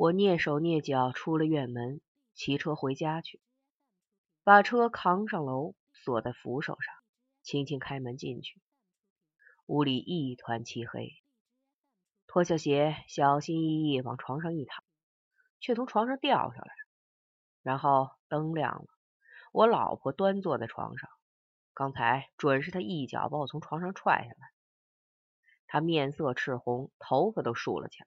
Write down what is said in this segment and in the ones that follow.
我蹑手蹑脚出了院门，骑车回家去，把车扛上楼，锁在扶手上，轻轻开门进去。屋里一团漆黑，脱下鞋，小心翼翼往床上一躺，却从床上掉下来。然后灯亮了，我老婆端坐在床上，刚才准是她一脚把我从床上踹下来。她面色赤红，头发都竖了起来。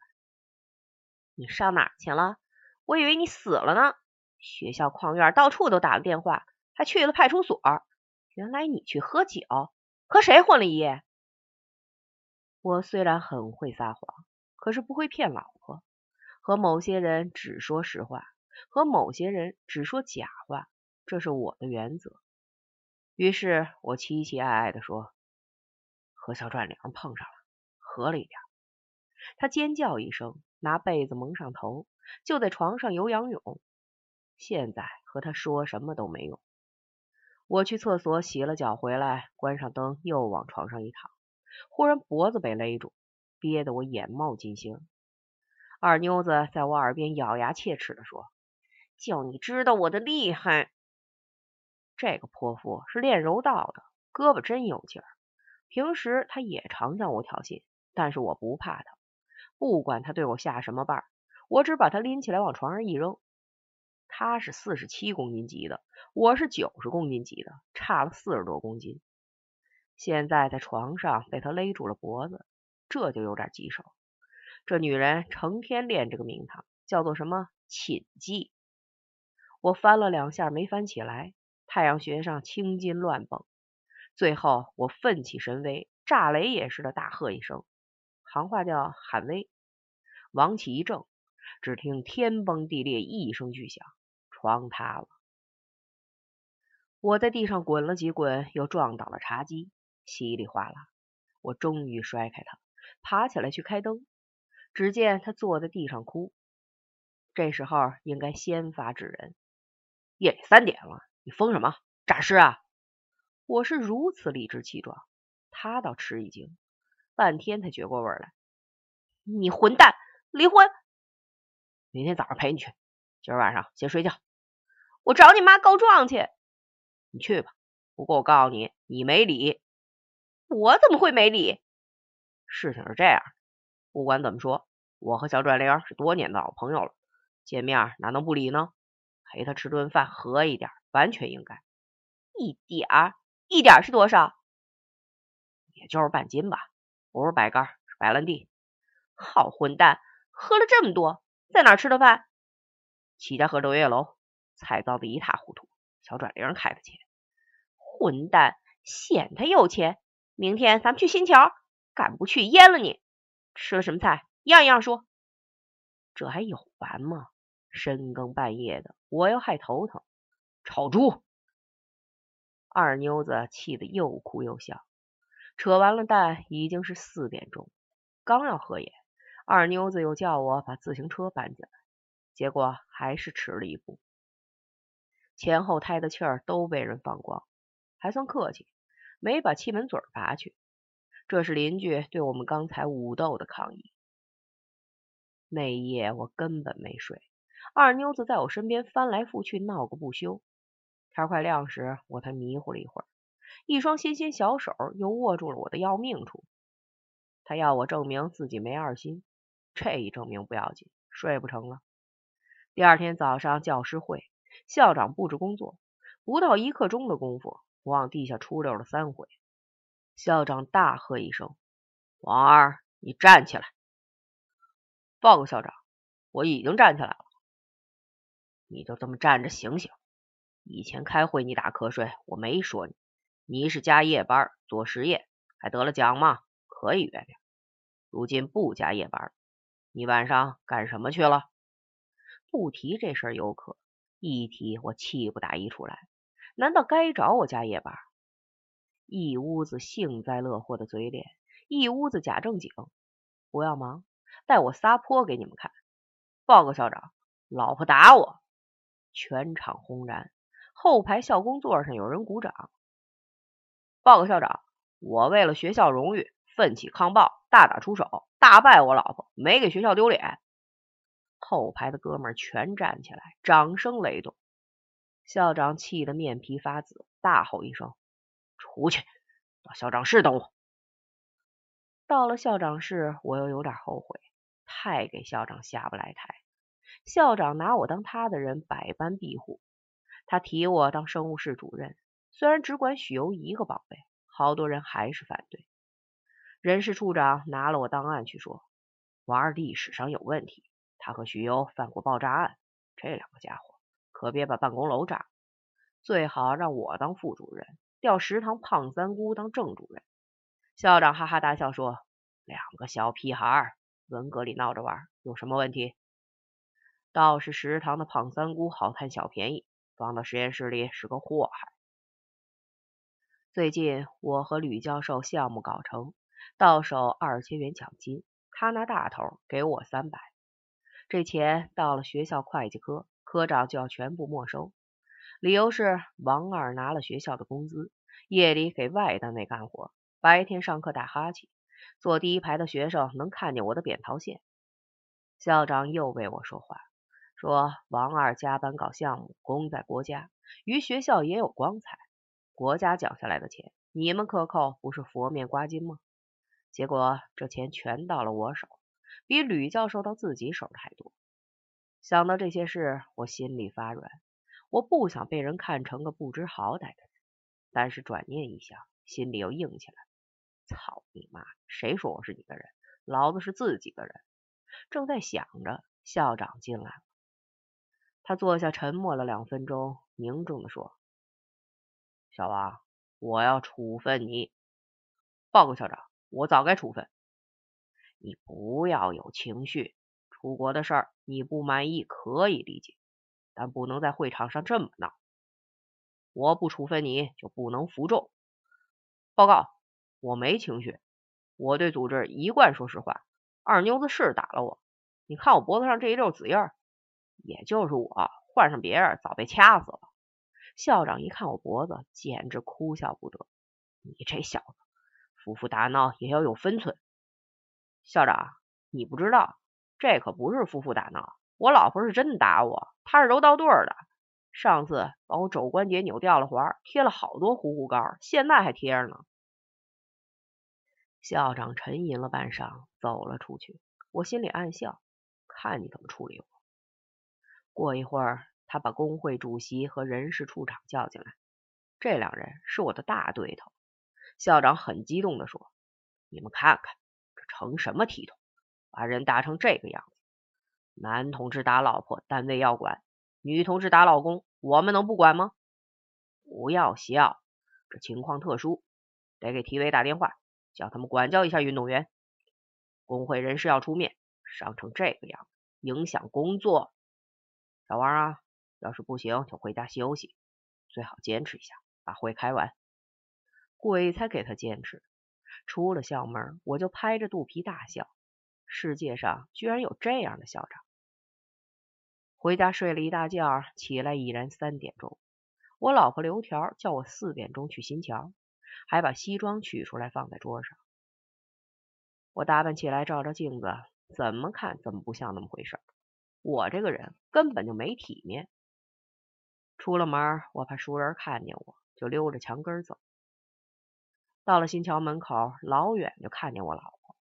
你上哪去了？我以为你死了呢。学校矿院到处都打了电话，还去了派出所。原来你去喝酒，和谁混了一夜？我虽然很会撒谎，可是不会骗老婆。和某些人只说实话，和某些人只说假话，这是我的原则。于是我期期艾艾的说：“和小转玲碰上了，喝了一点。”他尖叫一声。拿被子蒙上头，就在床上游仰泳。现在和他说什么都没用。我去厕所洗了脚回来，关上灯，又往床上一躺，忽然脖子被勒住，憋得我眼冒金星。二妞子在我耳边咬牙切齿的说：“叫你知道我的厉害。”这个泼妇是练柔道的，胳膊真有劲儿。平时她也常向我挑衅，但是我不怕她。不管他对我下什么绊，我只把他拎起来往床上一扔。他是四十七公斤级的，我是九十公斤级的，差了四十多公斤。现在在床上被他勒住了脖子，这就有点棘手。这女人成天练这个名堂，叫做什么寝技。我翻了两下没翻起来，太阳穴上青筋乱蹦。最后我奋起神威，炸雷也似的大喝一声。行话叫喊威，王启一怔，只听天崩地裂一声巨响，床塌了。我在地上滚了几滚，又撞倒了茶几，稀里哗啦。我终于摔开他，爬起来去开灯，只见他坐在地上哭。这时候应该先发制人。夜里三点了，你疯什么？诈尸啊！我是如此理直气壮，他倒吃一惊。半天才觉过味来，你混蛋！离婚！明天早上陪你去。今儿晚上先睡觉。我找你妈告状去。你去吧。不过我告诉你，你没理。我怎么会没理？事情是这样，不管怎么说，我和小转玲是多年的老朋友了，见面哪能不理呢？陪她吃顿饭，和一点，完全应该。一点儿，一点儿是多少？也就是半斤吧。不是白干，是白兰地。好混蛋，喝了这么多，在哪吃的饭？齐家河六月楼，菜糟的一塌糊涂。小转玲开的钱。混蛋，显他有钱。明天咱们去新桥，敢不去阉了你！吃了什么菜？样样说。这还有完吗？深更半夜的，我又害头疼。炒猪。二妞子气得又哭又笑。扯完了蛋，已经是四点钟，刚要合眼，二妞子又叫我把自行车搬进来，结果还是迟了一步。前后胎的气儿都被人放光，还算客气，没把气门嘴拔去。这是邻居对我们刚才武斗的抗议。那一夜我根本没睡，二妞子在我身边翻来覆去闹个不休。天快亮时，我才迷糊了一会儿。一双纤纤小手又握住了我的要命处，他要我证明自己没二心，这一证明不要紧，睡不成了。第二天早上教师会，校长布置工作，不到一刻钟的功夫，我往地下出溜了三回。校长大喝一声：“王二，你站起来！”报告校长，我已经站起来了。你就这么站着醒醒。以前开会你打瞌睡，我没说你。你是加夜班做实验，还得了奖吗？可以原谅。如今不加夜班，你晚上干什么去了？不提这事儿有可，一提我气不打一处来。难道该找我加夜班？一屋子幸灾乐祸的嘴脸，一屋子假正经。不要忙，待我撒泼给你们看。报告校长，老婆打我。全场轰然，后排校工座上有人鼓掌。报告校长，我为了学校荣誉，奋起抗暴，大打出手，大败我老婆，没给学校丢脸。后排的哥们儿全站起来，掌声雷动。校长气得面皮发紫，大吼一声：“出去！到校长室等我。”到了校长室，我又有点后悔，太给校长下不来台。校长拿我当他的人，百般庇护。他提我当生物室主任，虽然只管许攸一个宝贝，好多人还是反对。人事处长拿了我档案去说，王二历史上有问题，他和许攸犯过爆炸案，这两个家伙可别把办公楼炸，最好让我当副主任，调食堂胖三姑当正主任。校长哈哈大笑说：“两个小屁孩，文革里闹着玩，有什么问题？倒是食堂的胖三姑好贪小便宜，放到实验室里是个祸害。”最近我和吕教授项目搞成，到手二千元奖金，他拿大头给我三百，这钱到了学校会计科，科长就要全部没收，理由是王二拿了学校的工资，夜里给外单位干活。白天上课打哈欠，坐第一排的学生能看见我的扁桃腺。校长又为我说话，说王二加班搞项目，功在国家，于学校也有光彩。国家缴下来的钱，你们克扣不是佛面刮金吗？结果这钱全到了我手，比吕教授到自己手的还多。想到这些事，我心里发软。我不想被人看成个不知好歹的人，但是转念一想，心里又硬起来。操你妈！谁说我是你的人？老子是自己的人。正在想着，校长进来了。他坐下，沉默了两分钟，凝重的说：“小王，我要处分你。报告校长，我早该处分。你不要有情绪。出国的事儿你不满意可以理解，但不能在会场上这么闹。我不处分你就不能服众。报告。”我没情绪，我对组织一贯说实话。二妞子是打了我，你看我脖子上这一溜紫印儿，也就是我换上别人早被掐死了。校长一看我脖子，简直哭笑不得。你这小子，夫妇打闹也要有分寸。校长，你不知道，这可不是夫妇打闹，我老婆是真的打我，她是柔道队的。上次把我肘关节扭掉了环，贴了好多糊糊膏，现在还贴着呢。校长沉吟了半晌，走了出去。我心里暗笑，看你怎么处理我。过一会儿，他把工会主席和人事处长叫进来，这两人是我的大对头。校长很激动的说：“你们看看，这成什么体统？把人打成这个样子！男同志打老婆，单位要管；女同志打老公，我们能不管吗？不要笑，这情况特殊，得给体委打电话。”叫他们管教一下运动员，工会人士要出面，伤成这个样子，影响工作。小王啊，要是不行就回家休息，最好坚持一下，把会开完。鬼才给他坚持！出了校门，我就拍着肚皮大笑，世界上居然有这样的校长。回家睡了一大觉，起来已然三点钟。我老婆刘条叫我四点钟去新桥。还把西装取出来放在桌上。我打扮起来，照照镜子，怎么看怎么不像那么回事。我这个人根本就没体面。出了门，我怕熟人看见我，就溜着墙根走。到了新桥门口，老远就看见我老婆。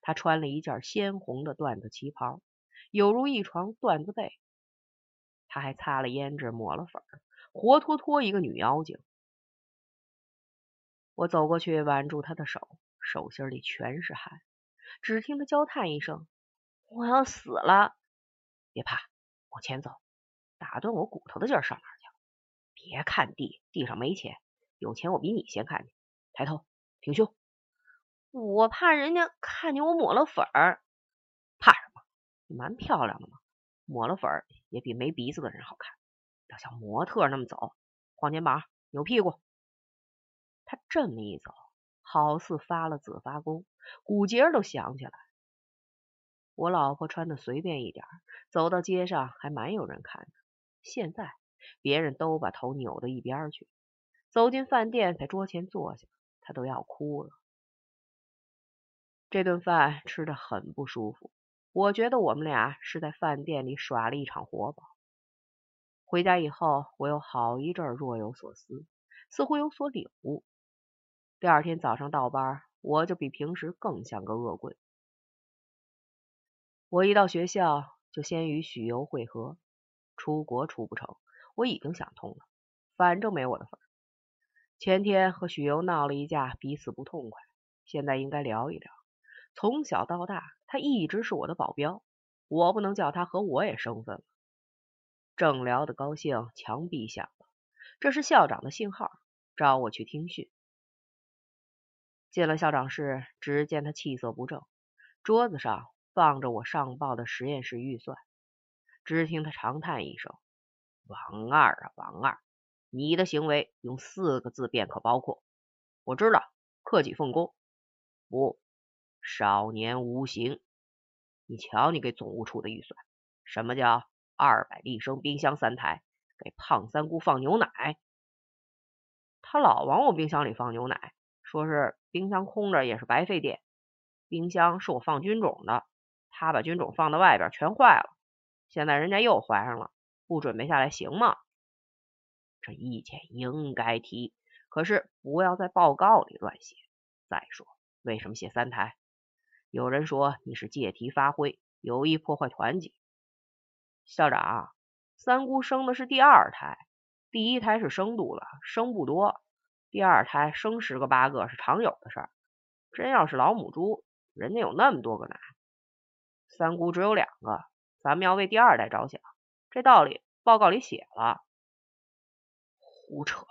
她穿了一件鲜红的缎子旗袍，有如一床缎子被。她还擦了胭脂，抹了粉，活脱脱一个女妖精。我走过去挽住她的手，手心里全是汗。只听她娇叹一声：“我要死了！”别怕，往前走。打断我骨头的劲儿上哪？别看地，地上没钱。有钱我比你先看见。抬头，挺胸。我怕人家看见我抹了粉儿。怕什么？你蛮漂亮的嘛，抹了粉儿也比没鼻子的人好看。要像模特那么走，晃肩膀，扭屁股。他这么一走，好似发了紫发功，骨节都响起来。我老婆穿的随便一点，走到街上还蛮有人看的。现在别人都把头扭到一边去。走进饭店，在桌前坐下，他都要哭了。这顿饭吃的很不舒服，我觉得我们俩是在饭店里耍了一场活宝。回家以后，我有好一阵若有所思，似乎有所领悟。第二天早上倒班，我就比平时更像个恶棍。我一到学校，就先与许攸会合。出国出不成，我已经想通了，反正没我的份儿。前天和许攸闹了一架，彼此不痛快，现在应该聊一聊。从小到大，他一直是我的保镖，我不能叫他和我也生分了。正聊得高兴，墙壁响了，这是校长的信号，召我去听训。进了校长室，只见他气色不正，桌子上放着我上报的实验室预算。只听他长叹一声：“王二啊，王二，你的行为用四个字便可包括。我知道，克己奉公。不，少年无形。你瞧，你给总务处的预算，什么叫？”二百立升冰箱三台，给胖三姑放牛奶。他老往我冰箱里放牛奶，说是冰箱空着也是白费电。冰箱是我放菌种的，他把菌种放到外边全坏了。现在人家又怀上了，不准备下来行吗？这意见应该提，可是不要在报告里乱写。再说，为什么写三台？有人说你是借题发挥，有意破坏团结。校长，三姑生的是第二胎，第一胎是生肚了，生不多，第二胎生十个八个是常有的事儿。真要是老母猪，人家有那么多个奶，三姑只有两个，咱们要为第二代着想，这道理报告里写了。胡扯，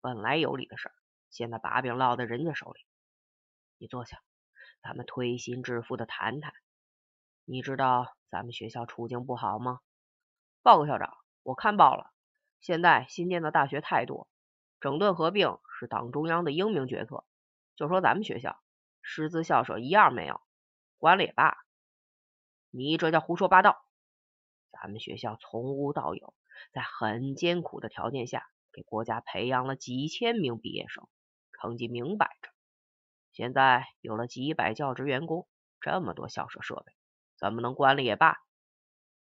本来有理的事儿，现在把柄落在人家手里。你坐下，咱们推心置腹的谈谈。你知道咱们学校处境不好吗？报告校长，我看报了。现在新建的大学太多，整顿合并是党中央的英明决策。就说咱们学校，师资校舍一样没有，关了也罢。你这叫胡说八道。咱们学校从无到有，在很艰苦的条件下，给国家培养了几千名毕业生，成绩明摆着。现在有了几百教职员工，这么多校舍设备。怎么能关了也罢？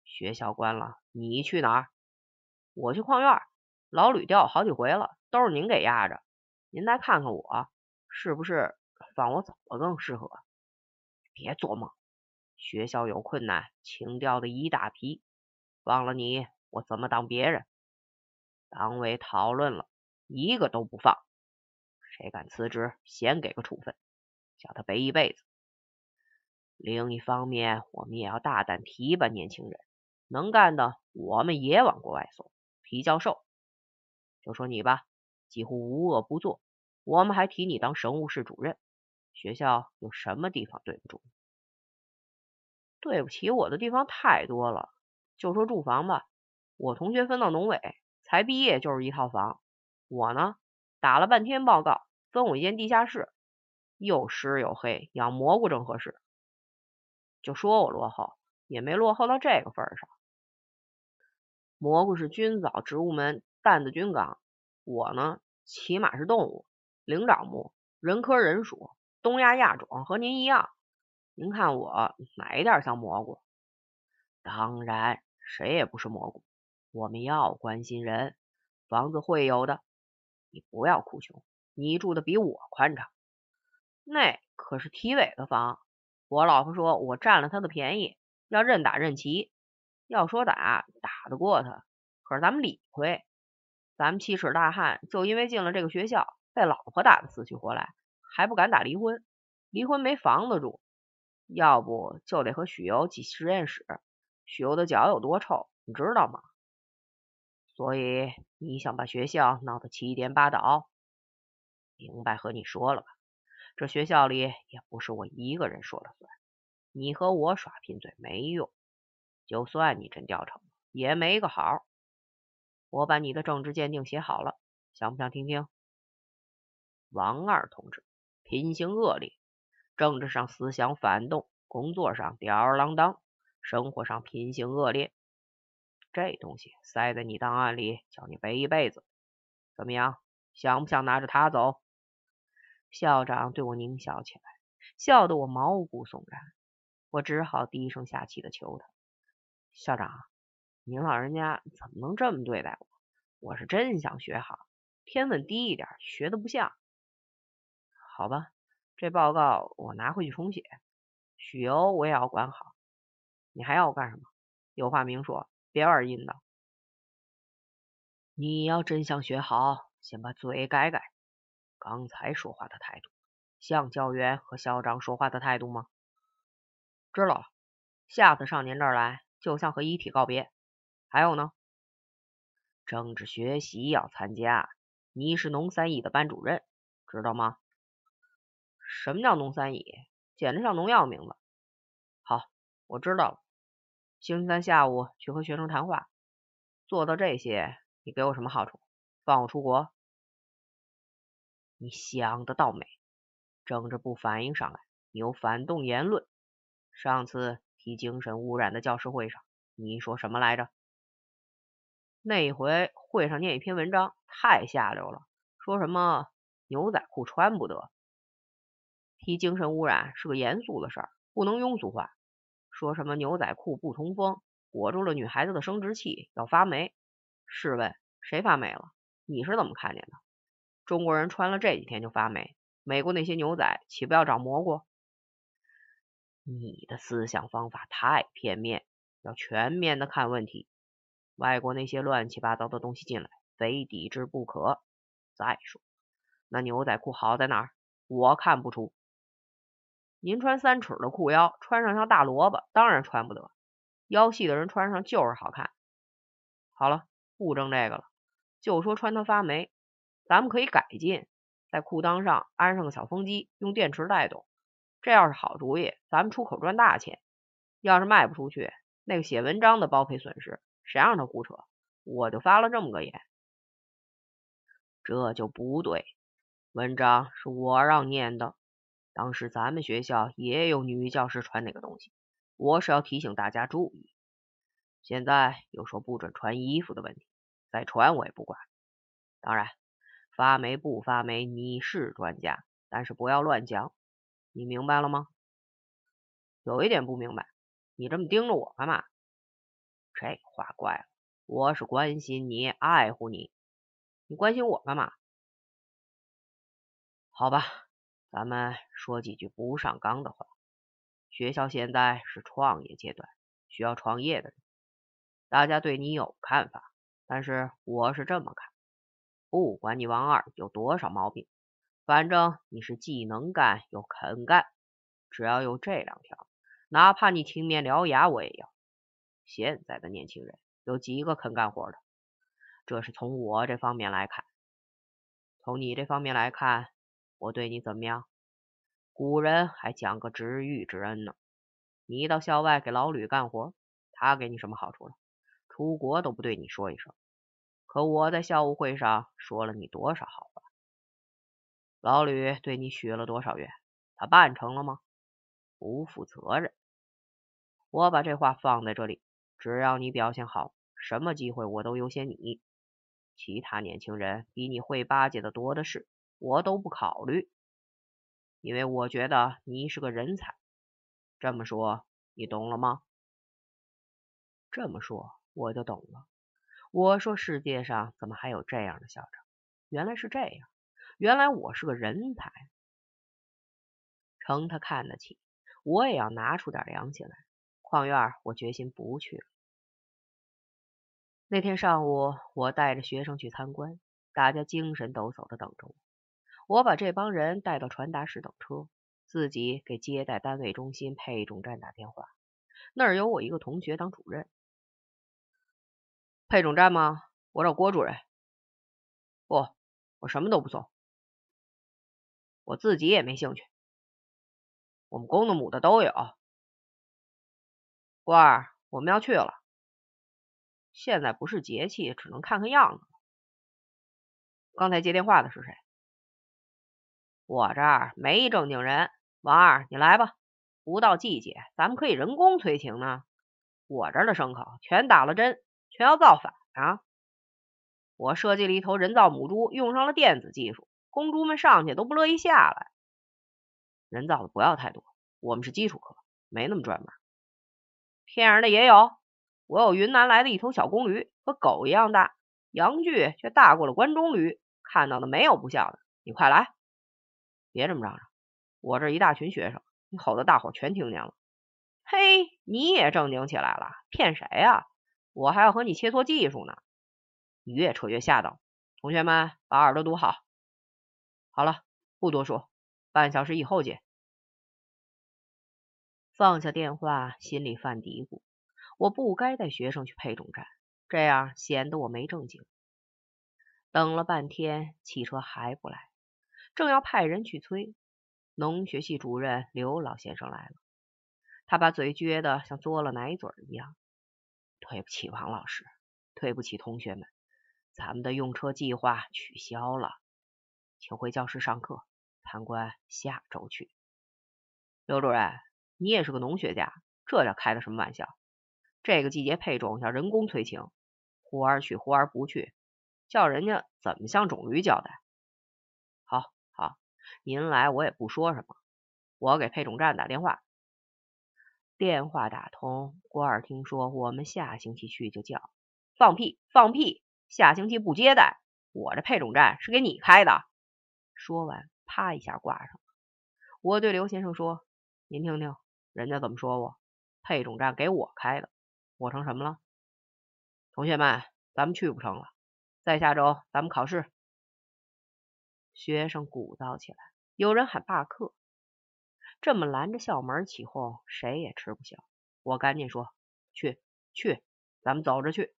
学校关了，你去哪儿？我去矿院。老吕调好几回了，都是您给压着。您再看看我，是不是放我走了更适合？别做梦！学校有困难，请调的一大批，忘了你，我怎么当别人？党委讨论了，一个都不放。谁敢辞职，先给个处分，叫他背一辈子。另一方面，我们也要大胆提拔年轻人，能干的我们也往国外送，提教授。就说你吧，几乎无恶不作，我们还提你当生物室主任。学校有什么地方对不住？对不起我的地方太多了。就说住房吧，我同学分到农委，才毕业就是一套房。我呢，打了半天报告，分我一间地下室，又湿又黑，养蘑菇正合适。就说我落后，也没落后到这个份上。蘑菇是菌藻植物门担子菌纲，我呢起码是动物灵长目人科人属东亚亚种，和您一样。您看我哪一点像蘑菇？当然，谁也不是蘑菇。我们要关心人，房子会有的。你不要哭穷，你住的比我宽敞，那可是体委的房。我老婆说我占了他的便宜，要认打认齐。要说打，打得过他，可是咱们理亏。咱们七尺大汉就因为进了这个学校，被老婆打得死去活来，还不敢打离婚。离婚没房子住，要不就得和许由挤实验室。许攸的脚有多臭，你知道吗？所以你想把学校闹得七颠八倒，明白和你说了吧。这学校里也不是我一个人说了算，你和我耍贫嘴没用。就算你真调成了，也没个好。我把你的政治鉴定写好了，想不想听听？王二同志品行恶劣，政治上思想反动，工作上吊儿郎当，生活上品行恶劣。这东西塞在你档案里，叫你背一辈子。怎么样？想不想拿着它走？校长对我狞笑起来，笑得我毛骨悚然。我只好低声下气的求他：“校长，您老人家怎么能这么对待我？我是真想学好，天分低一点，学的不像。好吧，这报告我拿回去重写，许由我也要管好。你还要我干什么？有话明说，别玩阴的。你要真想学好，先把嘴改改。刚才说话的态度，像教员和校长说话的态度吗？知道了，下次上您这儿来，就像和遗体告别。还有呢，政治学习要参加。你是农三乙的班主任，知道吗？什么叫农三乙？简直像农药名字。好，我知道了。星期三下午去和学生谈话。做到这些，你给我什么好处？放我出国？你想的倒美。政治部反映上来，你有反动言论。上次提精神污染的教师会上，你说什么来着？那一回会上念一篇文章，太下流了，说什么牛仔裤穿不得。提精神污染是个严肃的事儿，不能庸俗化。说什么牛仔裤不通风，裹住了女孩子的生殖器要发霉。试问谁发霉了？你是怎么看见的？中国人穿了这几天就发霉，美国那些牛仔岂不要长蘑菇？你的思想方法太片面，要全面的看问题。外国那些乱七八糟的东西进来，非抵制不可。再说，那牛仔裤好在哪儿？我看不出。您穿三尺的裤腰，穿上像大萝卜，当然穿不得。腰细的人穿上就是好看。好了，不争这个了，就说穿它发霉，咱们可以改进，在裤裆上安上个小风机，用电池带动。这要是好主意，咱们出口赚大钱。要是卖不出去，那个写文章的包赔损失，谁让他胡扯？我就发了这么个言。这就不对，文章是我让念的。当时咱们学校也有女教师穿那个东西，我是要提醒大家注意。现在又说不准穿衣服的问题，再穿我也不管。当然，发霉不发霉，你是专家，但是不要乱讲。你明白了吗？有一点不明白，你这么盯着我干嘛？这话怪了，我是关心你，爱护你，你关心我干嘛？好吧，咱们说几句不上纲的话。学校现在是创业阶段，需要创业的人。大家对你有看法，但是我是这么看：不管你王二有多少毛病。反正你是既能干又肯干，只要有这两条，哪怕你青面獠牙我也要。现在的年轻人有几个肯干活的？这是从我这方面来看。从你这方面来看，我对你怎么样？古人还讲个知遇之恩呢。你到校外给老吕干活，他给你什么好处了？出国都不对你说一声。可我在校务会上说了你多少好话？老吕对你许了多少愿？他办成了吗？不负责任。我把这话放在这里，只要你表现好，什么机会我都优先你。其他年轻人比你会巴结的多的是，我都不考虑，因为我觉得你是个人才。这么说，你懂了吗？这么说，我就懂了。我说世界上怎么还有这样的校长？原来是这样。原来我是个人才，成他看得起，我也要拿出点良心来。矿院我决心不去了。那天上午，我带着学生去参观，大家精神抖擞的等着我。我把这帮人带到传达室等车，自己给接待单位中心配种站打电话。那儿有我一个同学当主任。配种站吗？我找郭主任。不，我什么都不送。我自己也没兴趣，我们公的母的都有。郭儿，我们要去了。现在不是节气，只能看看样子。刚才接电话的是谁？我这儿没正经人。王二，你来吧。不到季节，咱们可以人工催情呢。我这儿的牲口全打了针，全要造反啊！我设计了一头人造母猪，用上了电子技术。公猪们上去都不乐意下来，人造的不要太多，我们是基础课，没那么专门。骗人的也有，我有云南来的一头小公驴，和狗一样大，阳具却大过了关中驴，看到的没有不像的。你快来，别这么嚷嚷，我这一大群学生，你吼的大伙全听见了。嘿，你也正经起来了，骗谁呀？我还要和你切磋技术呢。你越扯越吓到，同学们把耳朵堵好。好了，不多说，半小时以后见。放下电话，心里犯嘀咕：我不该带学生去配种站，这样显得我没正经。等了半天，汽车还不来，正要派人去催，农学系主任刘老先生来了。他把嘴撅得像嘬了奶嘴一样。对不起，王老师，对不起，同学们，咱们的用车计划取消了，请回教室上课，参观下周去。刘主任。你也是个农学家，这叫开的什么玩笑？这个季节配种要人工催情，忽而去忽而不去，叫人家怎么向种驴交代？好，您来我也不说什么，我给配种站打电话。电话打通，郭二听说我们下星期去就叫，放屁放屁，下星期不接待，我这配种站是给你开的。说完，啪一下挂上。我对刘先生说：“您听听。”人家怎么说我？配种站给我开的，我成什么了？同学们，咱们去不成了？再下周咱们考试。学生鼓噪起来，有人喊罢课。这么拦着校门起哄，谁也吃不消。我赶紧说：去去，咱们走着去。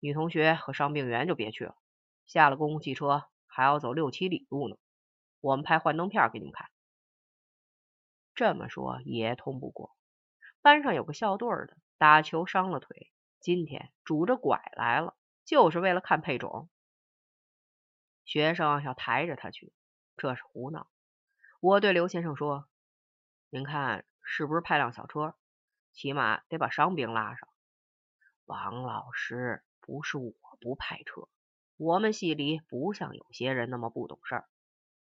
女同学和伤病员就别去了，下了公共汽车还要走六七里路呢。我们拍幻灯片给你们看。这么说也通不过。班上有个校队的，打球伤了腿，今天拄着拐来了，就是为了看配种。学生要抬着他去，这是胡闹。我对刘先生说：“您看是不是派辆小车？起码得把伤兵拉上。”王老师，不是我不派车，我们系里不像有些人那么不懂事儿，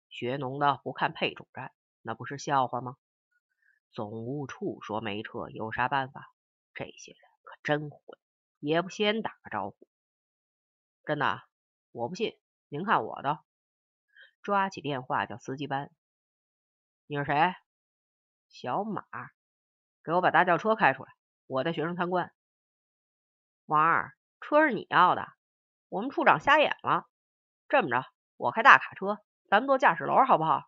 学农的不看配种站，那不是笑话吗？总务处说没车，有啥办法？这些人可真混，也不先打个招呼。真的，我不信。您看我的，抓起电话叫司机班。你是谁？小马，给我把大轿车开出来，我带学生参观。王二，车是你要的？我们处长瞎眼了。这么着，我开大卡车，咱们坐驾驶楼好不好？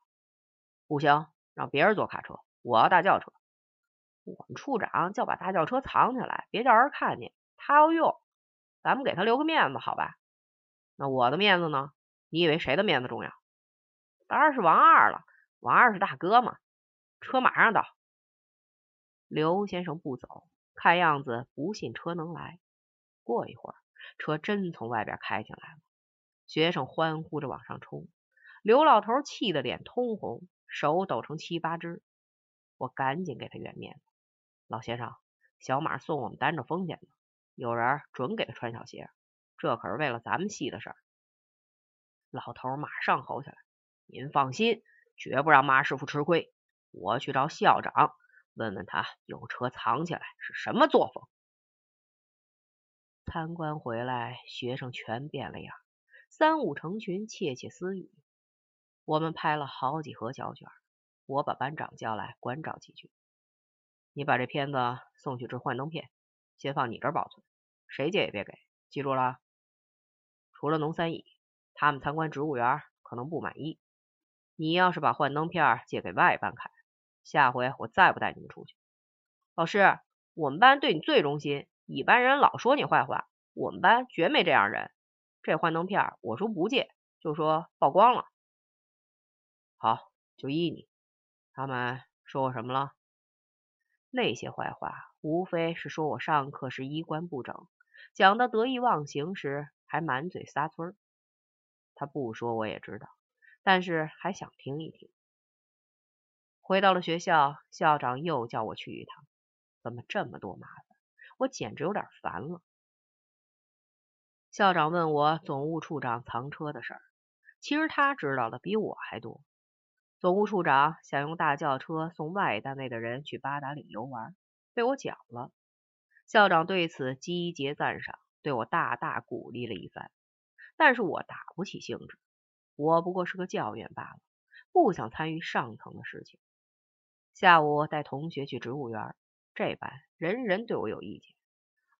不行，让别人坐卡车。我要大轿车，我们处长叫把大轿车藏起来，别叫人看见。他要用，咱们给他留个面子，好吧？那我的面子呢？你以为谁的面子重要？当然是王二了，王二是大哥嘛。车马上到。刘先生不走，看样子不信车能来。过一会儿，车真从外边开进来了，学生欢呼着往上冲。刘老头气得脸通红，手抖成七八只。我赶紧给他圆面子，老先生，小马送我们担着风险呢，有人准给他穿小鞋，这可是为了咱们系的事儿。老头马上吼起来：“您放心，绝不让马师傅吃亏。我去找校长，问问他有车藏起来是什么作风。”参观回来，学生全变了样，三五成群，窃窃私语。我们拍了好几盒胶卷。我把班长叫来，关照几句。你把这片子送去制幻灯片，先放你这儿保存，谁借也别给，记住了。除了农三乙，他们参观植物园可能不满意。你要是把幻灯片借给外班看，下回我再不带你们出去。老师，我们班对你最忠心，乙班人老说你坏话，我们班绝没这样人。这幻灯片我说不借，就说曝光了。好，就依你。他们说我什么了？那些坏话无非是说我上课时衣冠不整，讲的得意忘形时还满嘴撒村。他不说我也知道，但是还想听一听。回到了学校，校长又叫我去一趟。怎么这么多麻烦？我简直有点烦了。校长问我总务处长藏车的事儿，其实他知道的比我还多。总务处长想用大轿车送外单位的人去八达岭游玩，被我讲了。校长对此击节赞赏，对我大大鼓励了一番。但是我打不起兴致，我不过是个教员罢了，不想参与上层的事情。下午带同学去植物园，这班人人对我有意见。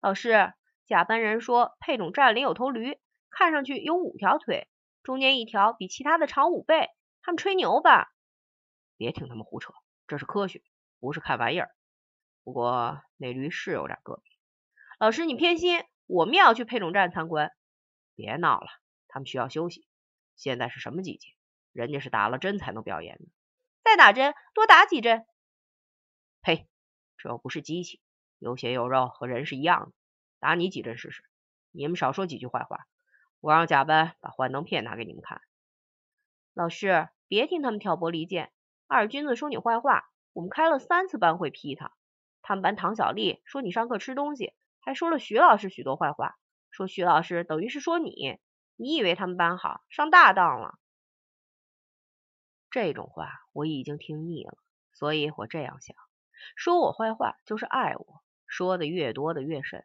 老师，甲班人说配种站里有头驴，看上去有五条腿，中间一条比其他的长五倍。他们吹牛吧？别听他们胡扯，这是科学，不是看玩意儿。不过那驴是有点个别。老师，你偏心，我们也要去配种站参观。别闹了，他们需要休息。现在是什么季节？人家是打了针才能表演的。再打针，多打几针。呸！这又不是机器，有血有肉，和人是一样的。打你几针试试。你们少说几句坏话，我让甲班把幻灯片拿给你们看。老师。别听他们挑拨离间，二君子说你坏话，我们开了三次班会批他。他们班唐小丽说你上课吃东西，还说了徐老师许多坏话，说徐老师等于是说你。你以为他们班好，上大当了。这种话我已经听腻了，所以我这样想：说我坏话就是爱我，说的越多的越深。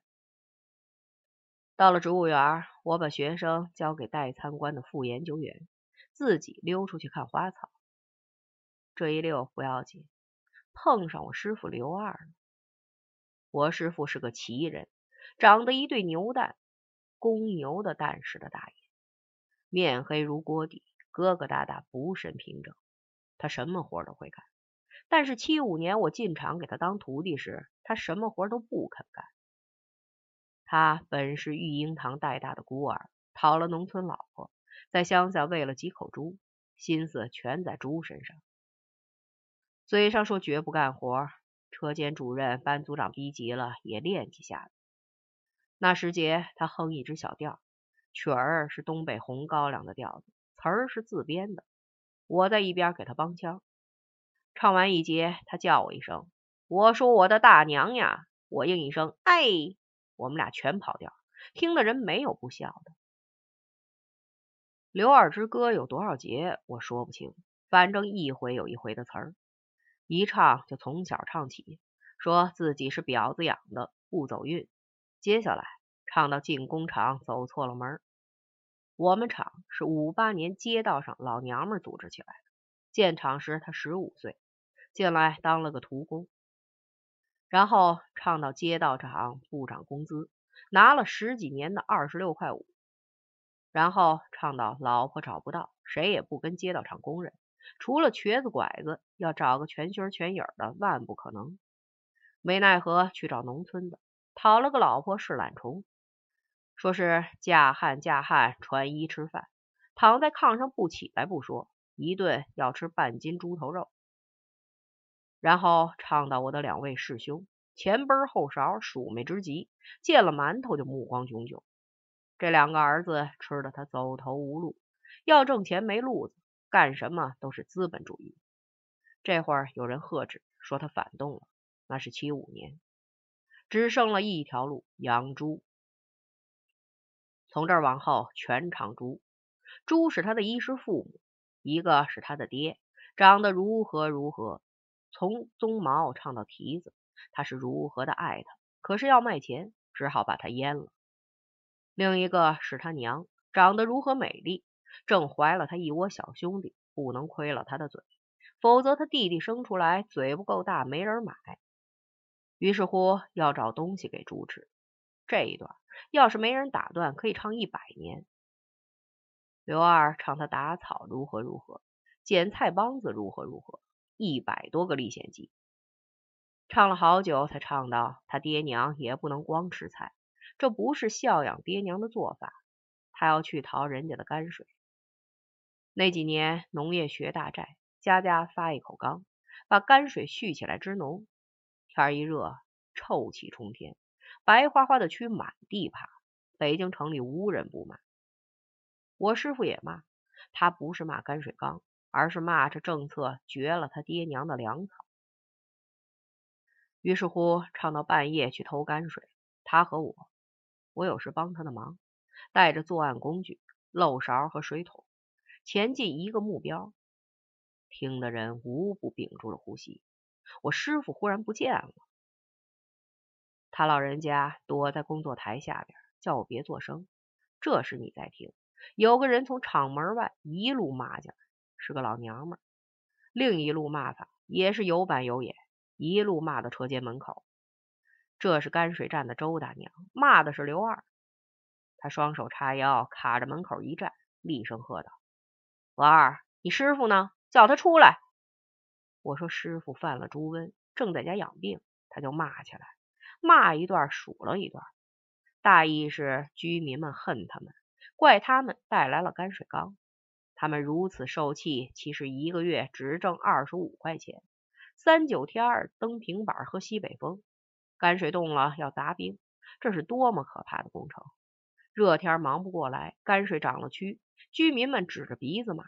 到了植物园，我把学生交给待参观的副研究员。自己溜出去看花草，这一溜不要紧，碰上我师傅刘二了。我师傅是个奇人，长得一对牛蛋，公牛的蛋似的大眼，面黑如锅底，疙疙瘩瘩，不甚平整。他什么活都会干，但是七五年我进厂给他当徒弟时，他什么活都不肯干。他本是育婴堂带大的孤儿，讨了农村老婆。在乡下喂了几口猪，心思全在猪身上，嘴上说绝不干活。车间主任、班组长逼急了，也练几下子。那时节，他哼一支小调，曲儿是东北红高粱的调子，词儿是自编的。我在一边给他帮腔。唱完一节，他叫我一声：“我说我的大娘呀！”我应一声：“哎！”我们俩全跑调，听的人没有不笑的。刘二之歌有多少节，我说不清，反正一回有一回的词儿，一唱就从小唱起，说自己是婊子养的，不走运。接下来唱到进工厂走错了门。我们厂是五八年街道上老娘们组织起来的，建厂时他十五岁，进来当了个徒工，然后唱到街道厂不涨工资，拿了十几年的二十六块五。然后唱到老婆找不到，谁也不跟街道厂工人，除了瘸子拐子，要找个全须全影的万不可能。没奈何去找农村的，讨了个老婆是懒虫，说是嫁汉嫁汉穿衣吃饭，躺在炕上不起来不说，一顿要吃半斤猪头肉。然后唱到我的两位师兄前奔后勺，鼠媚之极，见了馒头就目光炯炯。这两个儿子吃的他走投无路，要挣钱没路子，干什么都是资本主义。这会儿有人喝止，说他反动了。那是七五年，只剩了一条路：养猪。从这儿往后全场猪，猪是他的衣食父母，一个是他的爹，长得如何如何，从鬃毛唱到蹄子，他是如何的爱他，可是要卖钱，只好把他阉了。另一个是他娘，长得如何美丽，正怀了他一窝小兄弟，不能亏了他的嘴，否则他弟弟生出来嘴不够大，没人买。于是乎要找东西给猪吃。这一段要是没人打断，可以唱一百年。刘二唱他打草如何如何，捡菜帮子如何如何，一百多个历险记，唱了好久才唱到他爹娘也不能光吃菜。这不是孝养爹娘的做法，他要去淘人家的泔水。那几年农业学大寨，家家发一口缸，把泔水蓄起来支农。天一热，臭气冲天，白花花的蛆满地爬，北京城里无人不骂。我师傅也骂，他不是骂泔水缸，而是骂这政策绝了他爹娘的粮草。于是乎，唱到半夜去偷泔水，他和我。我有时帮他的忙，带着作案工具、漏勺和水桶，前进一个目标。听的人无不屏住了呼吸。我师傅忽然不见了，他老人家躲在工作台下边，叫我别作声。这时你再听，有个人从厂门外一路骂进来，是个老娘们；另一路骂法也是有板有眼，一路骂到车间门口。这是泔水站的周大娘，骂的是刘二。他双手叉腰，卡着门口一站，厉声喝道：“老二，你师傅呢？叫他出来！”我说：“师傅犯了猪瘟，正在家养病。”他就骂起来，骂一段数了一段，大意是居民们恨他们，怪他们带来了泔水缸。他们如此受气，其实一个月只挣二十五块钱，三九天蹬平板喝西北风。泔水冻了要砸冰，这是多么可怕的工程！热天忙不过来，泔水长了蛆，居民们指着鼻子骂。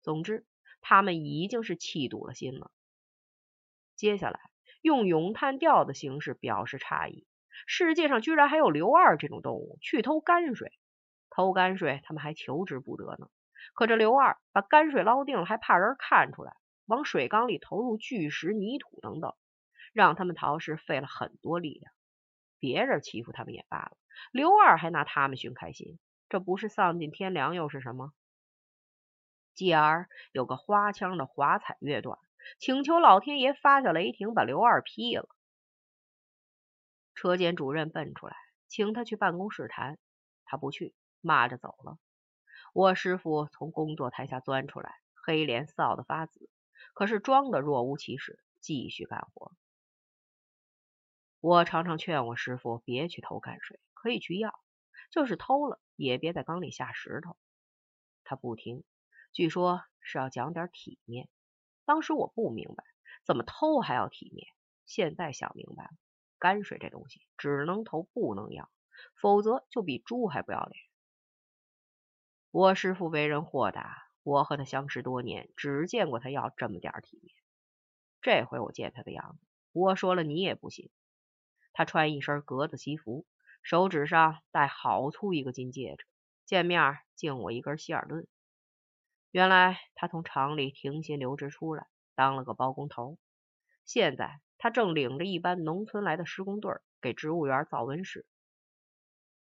总之。他们已经是气堵了心了。接下来用咏叹调的形式表示诧异：世界上居然还有刘二这种动物去偷泔水！偷泔水他们还求之不得呢。可这刘二把泔水捞定了，还怕人看出来，往水缸里投入巨石、泥土等等，让他们逃时费了很多力量。别人欺负他们也罢了，刘二还拿他们寻开心，这不是丧尽天良又是什么？继而有个花腔的华彩乐段，请求老天爷发下雷霆，把刘二劈了。车间主任奔出来，请他去办公室谈，他不去，骂着走了。我师傅从工作台下钻出来，黑脸臊得发紫，可是装的若无其事，继续干活。我常常劝我师傅别去偷泔水，可以去要，就是偷了也别在缸里下石头。他不听。据说是要讲点体面，当时我不明白，怎么偷还要体面？现在想明白了，泔水这东西只能偷不能要，否则就比猪还不要脸。我师傅为人豁达，我和他相识多年，只见过他要这么点体面。这回我见他的样子，我说了你也不信。他穿一身格子西服，手指上戴好粗一个金戒指，见面敬我一根希尔顿。原来他从厂里停薪留职出来，当了个包工头。现在他正领着一班农村来的施工队给植物园造温室。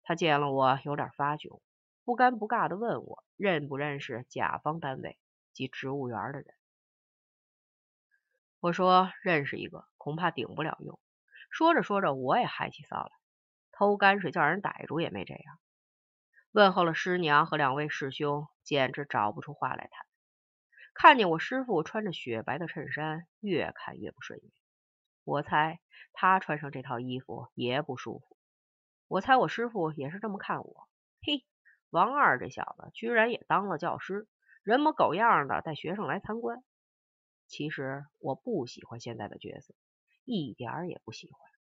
他见了我有点发窘，不尴不尬的问我认不认识甲方单位及植物园的人。我说认识一个，恐怕顶不了用。说着说着，我也害起臊来，偷泔水叫人逮住也没这样。问候了师娘和两位师兄，简直找不出话来谈。看见我师傅穿着雪白的衬衫，越看越不顺眼。我猜他穿上这套衣服也不舒服。我猜我师傅也是这么看我。嘿，王二这小子居然也当了教师，人模狗样的带学生来参观。其实我不喜欢现在的角色，一点儿也不喜欢。